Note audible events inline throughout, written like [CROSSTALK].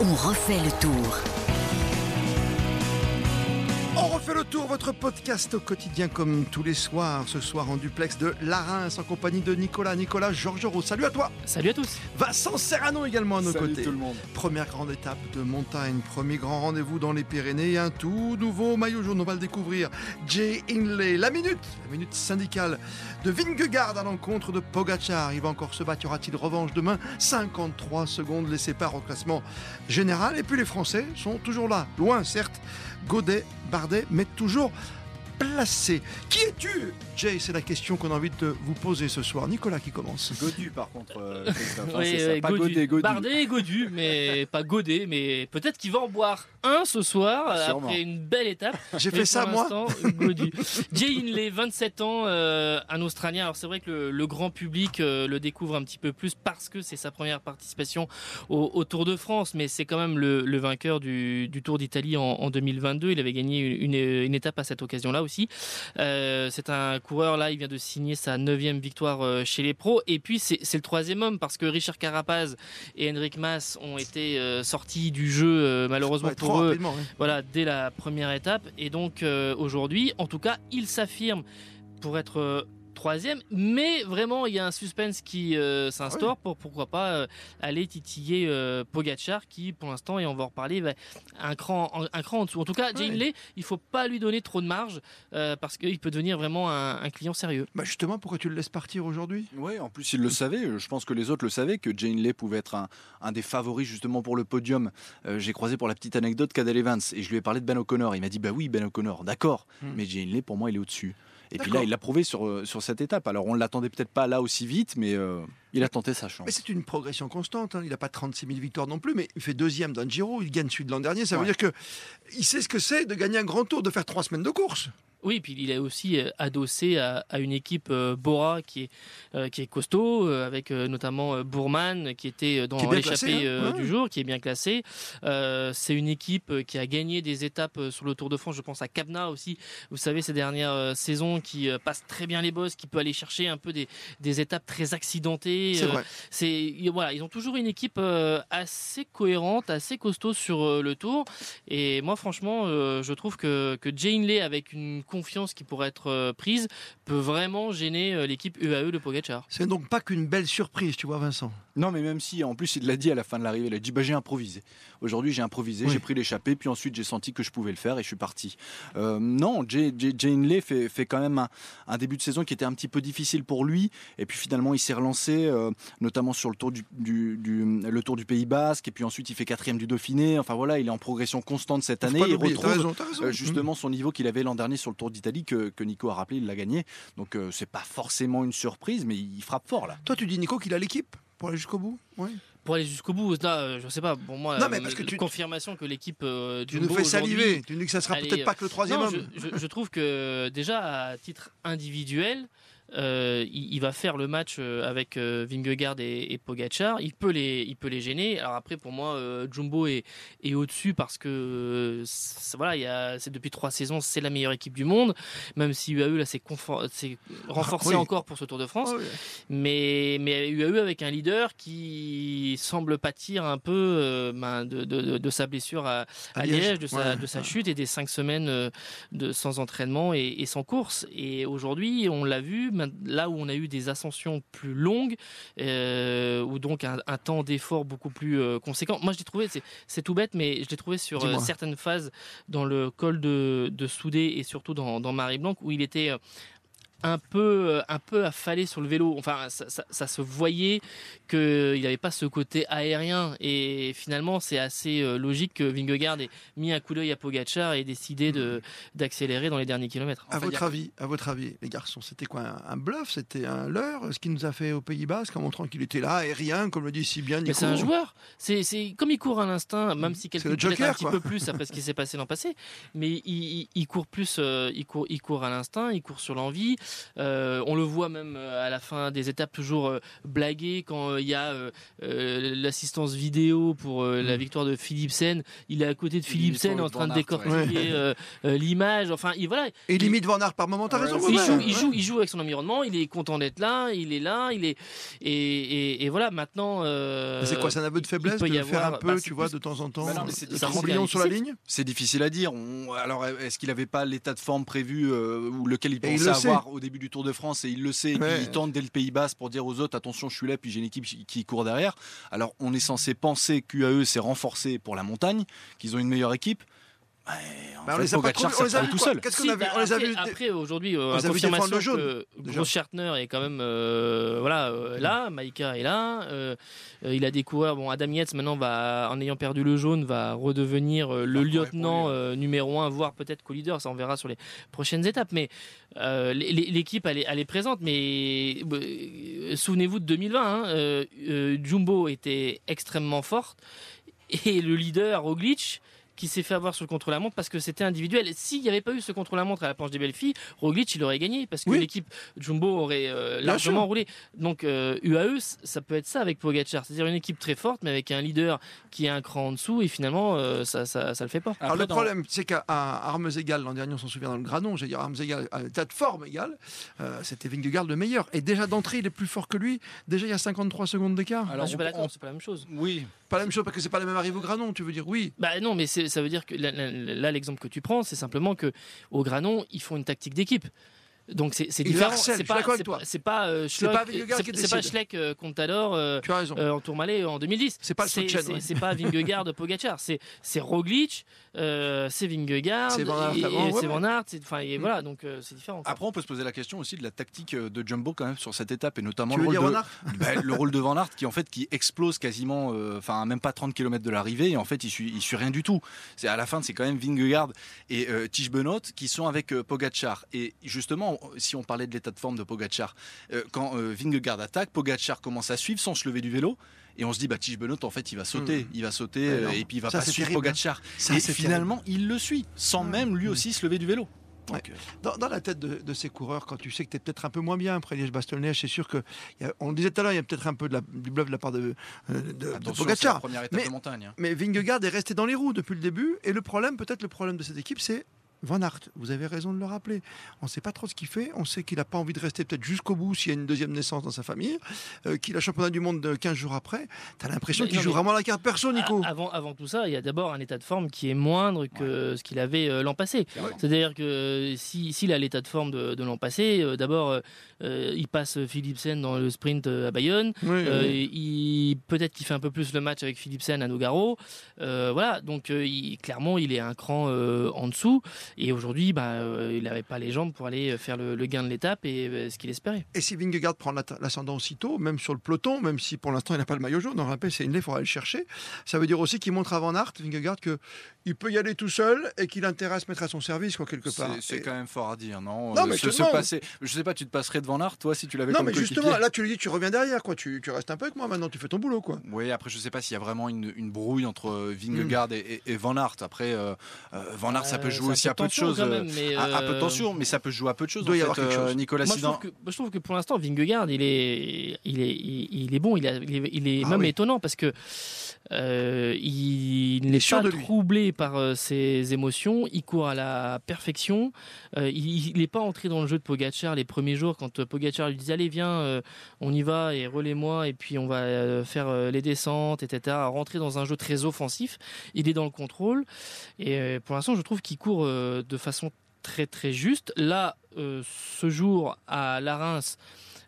On refait le tour. On refait le tour, votre podcast au quotidien comme tous les soirs. Ce soir en duplex de Larins en compagnie de Nicolas. Nicolas Georgerot, salut à toi. Salut à tous. Vincent Serrano également à nos Salut côtés. tout le monde. Première grande étape de montagne, premier grand rendez-vous dans les Pyrénées, un tout nouveau maillot jaune, on va le découvrir. Jay Inley, la minute, la minute syndicale de Vingegaard à l'encontre de Pogacar. Il va encore se battre, y aura-t-il revanche demain? 53 secondes les séparent au classement général. Et puis les Français sont toujours là, loin certes, Godet, Bardet, mais toujours placés. Qui es-tu, Jay C'est la question qu'on a envie de vous poser ce soir. Nicolas qui commence. Godu par contre, euh, [LAUGHS] Oui, ça. Pas Godu. Godet, Godu. Bardet et Godu, mais [LAUGHS] pas Godet, mais peut-être qu'il va en boire un ce soir Sûrement. après une belle étape. [LAUGHS] J'ai fait ça moi Godu. Jay Hindley, 27 ans, euh, un Australien. Alors c'est vrai que le, le grand public euh, le découvre un petit peu plus parce que c'est sa première participation au, au Tour de France, mais c'est quand même le, le vainqueur du, du Tour d'Italie en, en 2022. Il avait gagné une, une étape à cette occasion-là aussi. Euh, c'est un coureur là, il vient de signer sa neuvième victoire euh, chez les pros. Et puis c'est le troisième homme parce que Richard Carapaz et Henrik Mas ont été euh, sortis du jeu malheureusement Ouais, pour eux voilà, dès la première étape. Et donc aujourd'hui, en tout cas, il s'affirme pour être troisième, mais vraiment il y a un suspense qui euh, s'instaure pour pourquoi pas euh, aller titiller euh, Pogacar qui pour l'instant et on va en reparler va un cran en- un cran en dessous. En tout cas, Jay Ouais. Hindley, il faut pas lui donner trop de marge euh, parce qu'il peut devenir vraiment un, un client sérieux. Bah justement, pourquoi tu le laisses partir aujourd'hui? Ouais, en plus il le savait. Je pense que les autres le savaient que Jane Lay pouvait être un, un des favoris justement pour le podium. Euh, J'ai croisé pour la petite anecdote Cadel Evans et je lui ai parlé de Ben O'Connor. Il m'a dit bah oui Ben O'Connor, d'accord. Hmm. Mais Jane Lay pour moi il est au-dessus. Et puis là il l'a prouvé sur euh, sur cette étape. Alors on l'attendait peut-être pas là aussi vite, mais euh, il a tenté sa chance. Mais c'est une progression constante. hein. Il n'a pas 36 000 victoires non plus, mais il fait deuxième dans le Giro. Il gagne celui de l'an dernier. Ça veut dire que il sait ce que c'est de gagner un grand tour, de faire trois semaines de course. Oui, puis il est aussi euh, adossé à, à une équipe euh, Bora qui est euh, qui est costaud, euh, avec notamment Bourman qui était dans l'échappée hein. Ouais. du jour, qui est bien classé. C'est une équipe qui a gagné des étapes sur le Tour de France. Je pense à Cabna aussi. Vous savez ces dernières saisons qui passe très bien les bosses, qui peut aller chercher un peu des, des étapes très accidentées. C'est voilà, ils ont toujours une équipe assez cohérente, assez costaud sur le tour. Et moi, franchement, je trouve que que Jay Hindley, avec une confiance qui pourrait être euh, prise, peut vraiment gêner euh, l'équipe UAE de Pogacar. C'est donc pas qu'une belle surprise, tu vois, Vincent? Non, mais même si, en plus, il l'a dit à la fin de l'arrivée, il a dit bah, j'ai improvisé. Aujourd'hui, j'ai improvisé, Oui. j'ai pris l'échappée, puis ensuite, j'ai senti que je pouvais le faire et je suis parti. Euh, non, Jay, Jay, fait, fait quand même un, un début de saison qui était un petit peu difficile pour lui. Et puis finalement, il s'est relancé, euh, notamment sur le tour du, du, du- le tour du Pays Basque. Et puis ensuite, il fait quatrième du Dauphiné. Enfin voilà, il est en progression constante cette année. Il retrouve raison, t'as raison. euh, justement son niveau qu'il avait l'an dernier sur le Tour d'Italie que, que Nico a rappelé, il l'a gagné. Donc c'est pas forcément une surprise, mais il frappe fort là. Mmh. Toi, tu dis Nico qu'il a l'équipe pour aller jusqu'au bout. Oui. Pour aller jusqu'au bout, là, euh, je sais pas. Pour moi, Non, mais euh, parce que tu- confirmation que l'équipe euh, Tu Jumbo nous fais saliver. Tu nous dis que ça sera peut-être pas que le troisième Non, homme. je, je- je trouve que déjà à titre individuel, euh, il, il va faire le match euh, avec euh, Vingegaard et, et Pogacar. Il peut les, il peut les gêner. Alors après, pour moi, euh, Jumbo est, est au-dessus parce que euh, c'est- voilà, il y a, c'est depuis trois saisons, c'est la meilleure équipe du monde. Même si UAE là, confort- s'est renforcé oui. encore pour ce Tour de France. Ah. Mais, mais UAE avec un leader qui semble pâtir un peu euh, ben, de, de- de sa blessure à, à Liège, de sa, Ouais. de sa chute et des cinq semaines euh, de, sans entraînement et, et sans course. Et aujourd'hui, on l'a vu, là où on a eu des ascensions plus longues, euh, ou donc un, un temps d'effort beaucoup plus euh, conséquent. Moi, je l'ai trouvé, c'est- tout bête, mais je l'ai trouvé sur euh, certaines phases dans le col de, de Soudé et surtout dans, dans Marie-Blanc, où il était... un peu, euh, un peu affalé sur le vélo. Enfin, ça, ça- ça se voyait qu'il n'avait pas ce côté aérien. Et finalement, c'est assez euh, logique que Vingegaard ait mis un coup d'œil à Pogacar et décidé de, d'accélérer dans les derniers kilomètres. À Enfin, votre a- avis, à votre avis, les garçons, c'était quoi un, un bluff? C'était un leurre? Ce qu'il nous a fait au Pays Basque en montrant qu'il était là, aérien, comme le dit si bien Nico. Mais c'est un joueur. C'est, c'est comme il court à l'instinct, même si quelqu'un Joker, un petit peu plus après ce qui s'est passé l'an passé. Mais il, il- il court plus, euh, il court, il court à l'instinct, il court sur l'envie. Euh, on le voit même euh, à la fin des étapes toujours euh, blaguer quand il y a l'assistance vidéo pour la mm. victoire de Philipsen. Il est à côté de Philipsen en train de décortiquer [LAUGHS] l'image. Enfin, il, voilà. Et limite Van Aert par moment. T'as raison. Il joue, il, joue, il joue avec son environnement. Il est content d'être là. Il est là. Il est et, et, voilà. Maintenant. c'est quoi, c'est un aveu de faiblesse de faire un peu, bah, tu vois, de temps en temps. Bah sur la ligne? C'est difficile à dire. Alors, est-ce qu'il n'avait pas l'état de forme prévu ou lequel il pensait avoir au début du Tour de France et il le sait, il tente dès le Pays Basque pour dire aux autres attention, je suis là, puis j'ai une équipe qui court derrière. Alors on est censé penser qu'UAE s'est renforcé pour la montagne, qu'ils ont une meilleure équipe. Bah, on, les a pas trop, on les a vu tout seul. Qu'est-ce qu'on a vu? On les a vu après aujourd'hui euh, confirmation que Gross Schartner est quand même euh, voilà euh, là, Maïka est là, euh, il a des coureurs bon Adam Yates maintenant va en ayant perdu le jaune va redevenir le lieutenant numéro un voire peut-être co-leader, ça on verra sur les prochaines étapes mais l'équipe elle, elle, est présente mais souvenez-vous de 2020 hein, Jumbo était extrêmement forte et le leader Roglic qui s'est fait avoir sur le contre-la-montre parce que c'était individuel. S'il n'y avait pas eu ce contre-la-montre à la planche des belles filles, Roglic il aurait gagné parce que l'équipe Jumbo aurait euh, largement roulé. Donc UAE, euh, ça peut être ça avec Pogacar, c'est-à-dire une équipe très forte mais avec un leader qui est un cran en dessous et finalement euh, ça, ça, ça, le fait pas. Alors le problème c'est qu'à armes égales l'an dernier on s'en souvient dans le Granon, j'ai dire armes égales, à tas de forme égale, c'était Vingegaard le meilleur et déjà d'entrée il est plus fort que lui. Déjà il y a 53 secondes d'écart. Alors je suis pas d'accord, c'est pas la même chose. Oui, pas la même chose parce que c'est pas la même arrivée au Granon, tu veux dire oui. Bah non, mais ça veut dire que là, l'exemple que tu prends, c'est simplement que au Granon, ils font une tactique d'équipe. Donc c'est différent. C'est pas, c'est pas, euh, Schleck, c'est pas Schleck euh, Contador euh, euh, en Tourmalet en 2010. C'est pas le C'est pas Vingegaard Pogacar. C'est Roglic, c'est Vingegaard, c'est Van Aert. Enfin mm. voilà, donc c'est différent. Après, on peut se poser la question aussi de la tactique de Jumbo quand même sur cette étape et notamment le rôle, de, [LAUGHS] bah, le rôle de Van Aert qui en fait qui explose quasiment, enfin même pas 30 km de l'arrivée et en fait il suit, il suit rien du tout. C'est à la fin c'est quand même Vingegaard et Tige Benoît qui sont avec Pogacar et justement si on parlait de l'état de forme de Pogachar, euh, quand euh, Vingegaard attaque, Pogachar commence à suivre sans se lever du vélo. Et on se dit, bah, Tige Benoît, en fait, il va sauter. Hmm. Il va sauter euh, et puis il va pas suivre Pogachar. et finalement, il le suit, sans même lui hmm. aussi se lever du vélo. Dans, la tête de, ces coureurs, quand tu sais que tu es peut-être un peu moins bien après Liège-Bastogne, c'est sûr que, on le disait tout à l'heure, il y a peut-être un peu de la, du bluff de la part de, de, Pogacar. Mais, de montagne, hein. mais Vingegaard est resté dans les roues depuis le début. Et le problème, peut-être le problème de cette équipe, c'est Van Aert, vous avez raison de le rappeler. On ne sait pas trop ce qu'il fait. On sait qu'il n'a pas envie de rester peut-être jusqu'au bout s'il y a une deuxième naissance dans sa famille, euh, qu'il a championnat du monde 15 jours après. Tu as l'impression qu'il joue vraiment la carte perso, Nico. Avant, avant tout ça, il y a d'abord un état de forme qui est moindre que ce qu'il avait euh, l'an passé. C'est-à-dire que s'il si, a l'état de forme de, l'an passé, euh, d'abord, il passe Philipsen dans le sprint à Bayonne. Peut-être qu'il fait un peu plus le match avec Philipsen à Nogaro. voilà, donc clairement, il est un cran en dessous. Et aujourd'hui, bah, euh, il n'avait pas les jambes pour aller faire le, gain de l'étape et euh, ce qu'il espérait. Et si Vingegaard prend l'ascendant aussitôt, même sur le peloton, même si pour l'instant il n'a pas le maillot jaune, on rappelle c'est une il faudra aller le chercher. Ça veut dire aussi qu'il montre avant Van Vingegaard, que il peut y aller tout seul et qu'il à se mettre à son service, quoi, quelque part. C'est quand même fort à dire, non? Non, mais se, se passer, Je sais pas, tu te passerais devant Art, toi, si tu l'avais Non, mais justement, là, tu lui dis, tu reviens derrière, quoi. Tu, tu, restes un peu avec moi maintenant, tu fais ton boulot, quoi. Oui, après, je sais pas s'il y a vraiment une, une brouille entre euh, Vingegaard hmm. et, et, Van Aert. Après, euh, euh, Van Aert, ça peut jouer aussi à peu de choses. Même, mais à, peu de tension, mais ça peut jouer à peu de choses. Doit y avoir quelque chose. Nicolas moi, je, trouve que, je trouve que pour l'instant, Vingegaard, il est, il est, il, est bon, il, il est, ah même étonnant parce que euh, il n'est pas troublé par euh, ses émotions, il court à la perfection. Euh, il n'est pas entré dans le jeu de Pogachar les premiers jours quand Pogachar lui disait allez viens, on y va et relais-moi et puis on va faire les descentes, etc. Rentrer dans un jeu très offensif. Il est dans le contrôle et pour l'instant je trouve qu'il court de façon très très juste. Là, ce jour à la Reims,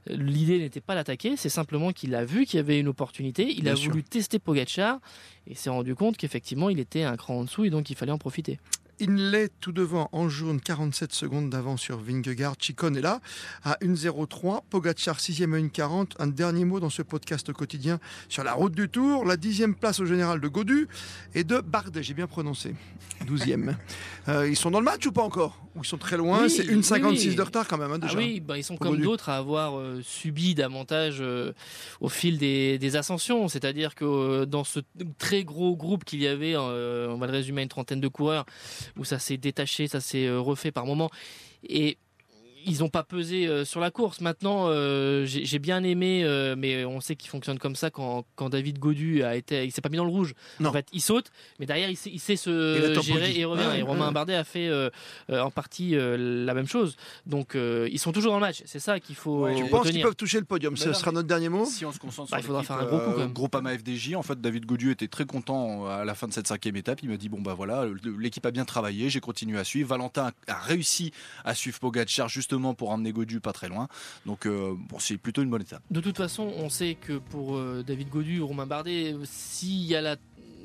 L'idée n'était pas d'attaquer, c'est simplement qu'il a vu qu'il y avait une opportunité, il a voulu tester Pogachar et s'est rendu compte qu'effectivement il était un cran en dessous et donc il fallait en profiter. Inlay tout devant en jaune, 47 secondes d'avance sur Vingegaard. Chicone est là à 1,03. Pogacar 6e à 1,40. Un dernier mot dans ce podcast quotidien sur la route du Tour. La dixième place au général de Godu et de Bardet, j'ai bien prononcé. 12e. [LAUGHS] Euh, ils sont dans le match ou pas encore? Ou ils sont très loin? C'est 1,56 de retard quand même hein, déjà. Ah oui, bah, ils sont comme d'autres à avoir euh, subi davantage euh, au fil des, des ascensions. C'est-à-dire que dans ce très gros groupe qu'il y avait, on va le résumer à une trentaine de coureurs, où ça s'est détaché, ça s'est euh, refait par moment. Et ils n'ont pas pesé euh, sur la course. Maintenant, euh, j'ai bien aimé, euh, mais on sait qu'il fonctionne comme ça quand, quand David Godu a été, il s'est pas mis dans le rouge. Non. En fait, il saute, mais derrière, il sait, il sait Et se tempo gérer et revient. Ouais, et Romain. Bardet a fait en partie euh, la même chose. Donc, euh, ils sont toujours dans le match. C'est ça qu'il faut Ouais, Tu penses qu'ils peuvent toucher le podium? Ce non, sera notre dernier mot? Si on se concentre Bah, sur il faudra faire un gros coup, euh. Groupama FDJ, en fait, David Godieu était très content à la fin de cette cinquième étape. Il m'a dit bon bah voilà, l'équipe a bien travaillé, j'ai continué à suivre. Valentin a réussi à suivre Pogacar justement pour emmener Godieu pas très loin. Donc euh, bon, c'est plutôt une bonne étape. De toute façon, on sait que pour euh, David Godu ou Romain Bardet, s'il y a la,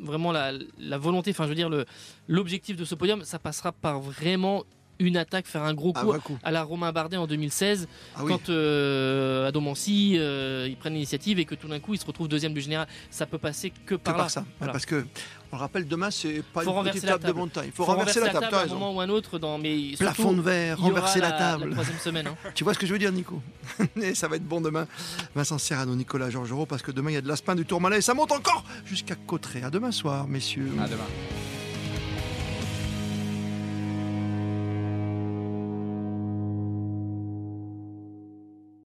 vraiment la, la volonté, enfin je veux dire l'objectif de ce podium, ça passera par vraiment une attaque, faire un gros coup à la Romain Bardet en 2016, Ah oui. quand euh, à Domancy, euh, ils prennent l'initiative et que tout d'un coup ils se retrouvent deuxième du général. Ça peut passer que Que par là. par ça. Voilà. Parce que, on le rappelle, demain, c'est pas Faut une petite la table de table. montagne. Il faut, Faut renverser la table, à t'as un moment ou un autre, dans, mais Plafond de verre, renverser la, la, table. La troisième semaine. hein. [LAUGHS] Tu vois ce que je veux dire, Nico [LAUGHS] Et ça va être bon demain. Vincent Serrano, Nicolas Georgerot, parce que demain, il y a de la spin du Tourmalet et ça monte encore jusqu'à Cotteret. À demain soir, messieurs. À demain.